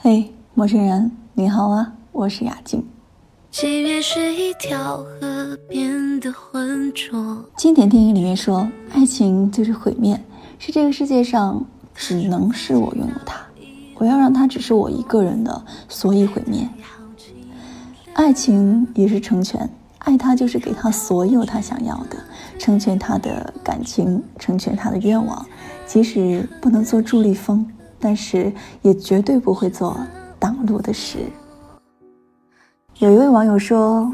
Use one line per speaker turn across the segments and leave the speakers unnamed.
嘿，陌生人，你好啊，我是雅静。
即便是一条河边的浑浊。
经典电影里面说，爱情就是毁灭，是这个世界上只能是我拥有它，我要让它只是我一个人的，所以毁灭。爱情也是成全，爱他就是给他所有他想要的，成全他的感情，成全他的愿望，即使不能做助力峰。但是也绝对不会做挡路的事。有一位网友说：“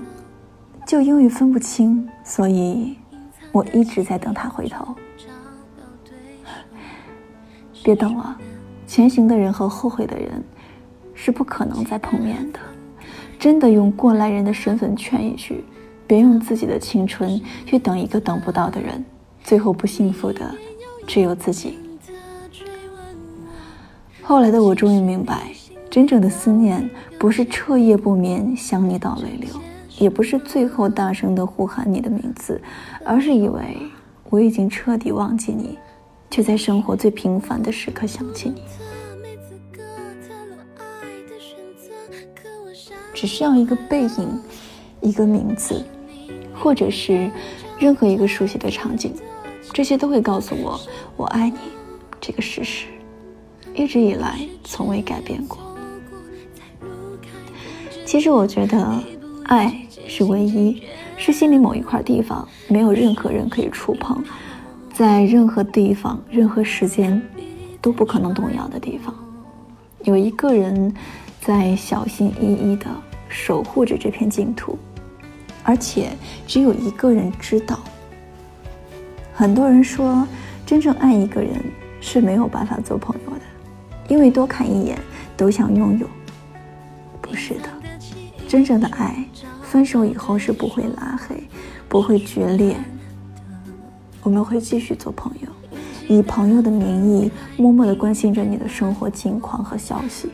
就因为分不清，所以我一直在等他回头。别等了，前行的人和后悔的人是不可能再碰面的。真的用过来人的身份劝一句：别用自己的青春去等一个等不到的人，最后不幸福的只有自己。”后来的我终于明白，真正的思念不是彻夜不眠想你到泪流，也不是最后大声的呼喊你的名字，而是以为我已经彻底忘记你，却在生活最平凡的时刻想起你。只需要一个背影，一个名字，或者是任何一个熟悉的场景，这些都会告诉我我爱你这个事实。一直以来从未改变过。其实我觉得，爱是唯一，是心里某一块地方没有任何人可以触碰，在任何地方、任何时间都不可能动摇的地方。有一个人在小心翼翼地守护着这片净土，而且只有一个人知道。很多人说，真正爱一个人是没有办法做朋友的。因为多看一眼都想拥有，不是的，真正的爱，分手以后是不会拉黑，不会决裂，我们会继续做朋友，以朋友的名义默默的关心着你的生活近况和消息，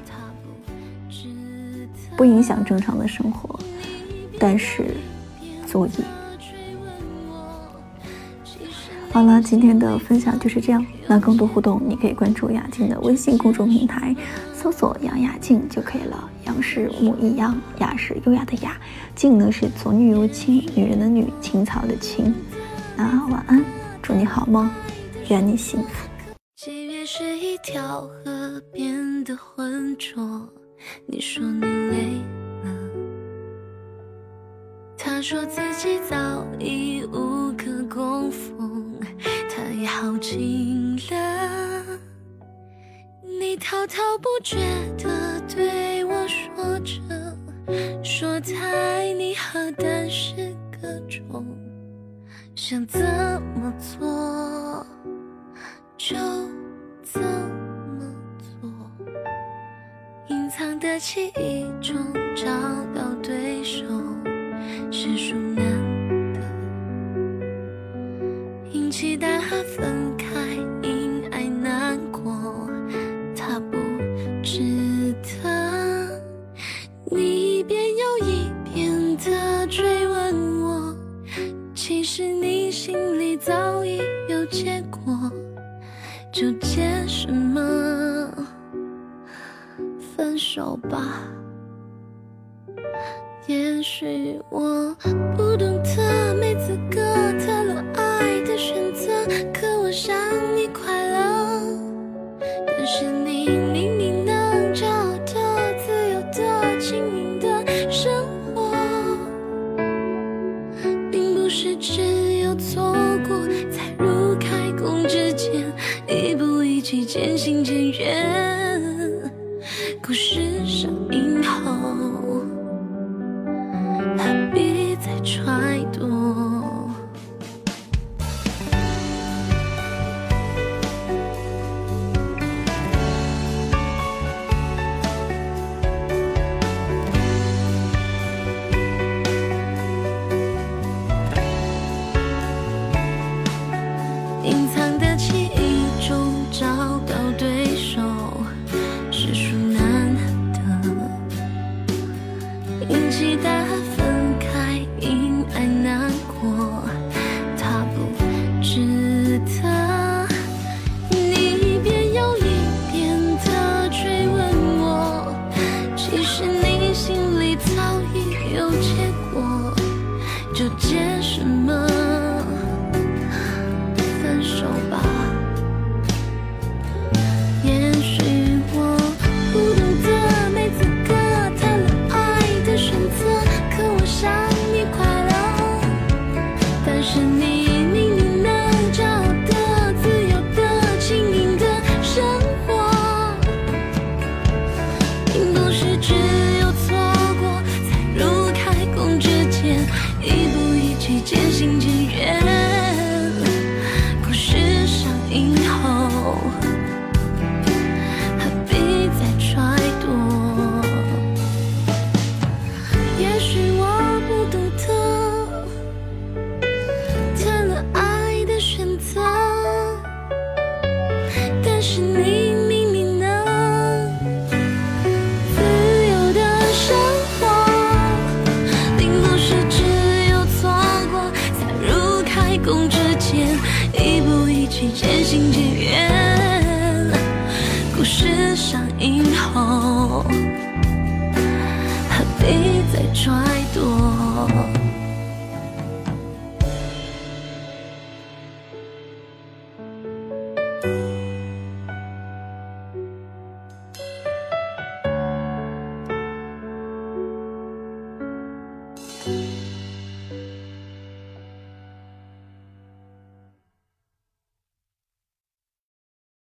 不影响正常的生活，但是足以。好了，今天的分享就是这样。那更多互动，你可以关注雅静的微信公众平台，搜索“杨雅静”就可以了。杨是木易杨，雅是优雅的雅，静呢是左女右青，女人的女，青草的青。那晚安，祝你好梦，愿你幸福。
即便是一条河边的浑浊，你说你累了，他说自己早已无供奉。太耗尽了，你滔滔不绝地对我说着，说爱你和但是各种，想怎么做就怎么做，隐藏的记忆中找到对手是属怕分开，因爱难过，他不值得。你一遍又一遍的追问我，其实你心里早已有结果，纠结什么？分手吧。也许我不懂得没资格谈论爱选择，可我想你快乐。但是你明明能找到自由的、轻盈的生活，并不是只有错过才如开弓之箭，一步一棋渐行渐远。其实你心里早已有结果纠结什么渐行渐远故事上映后何必再揣度？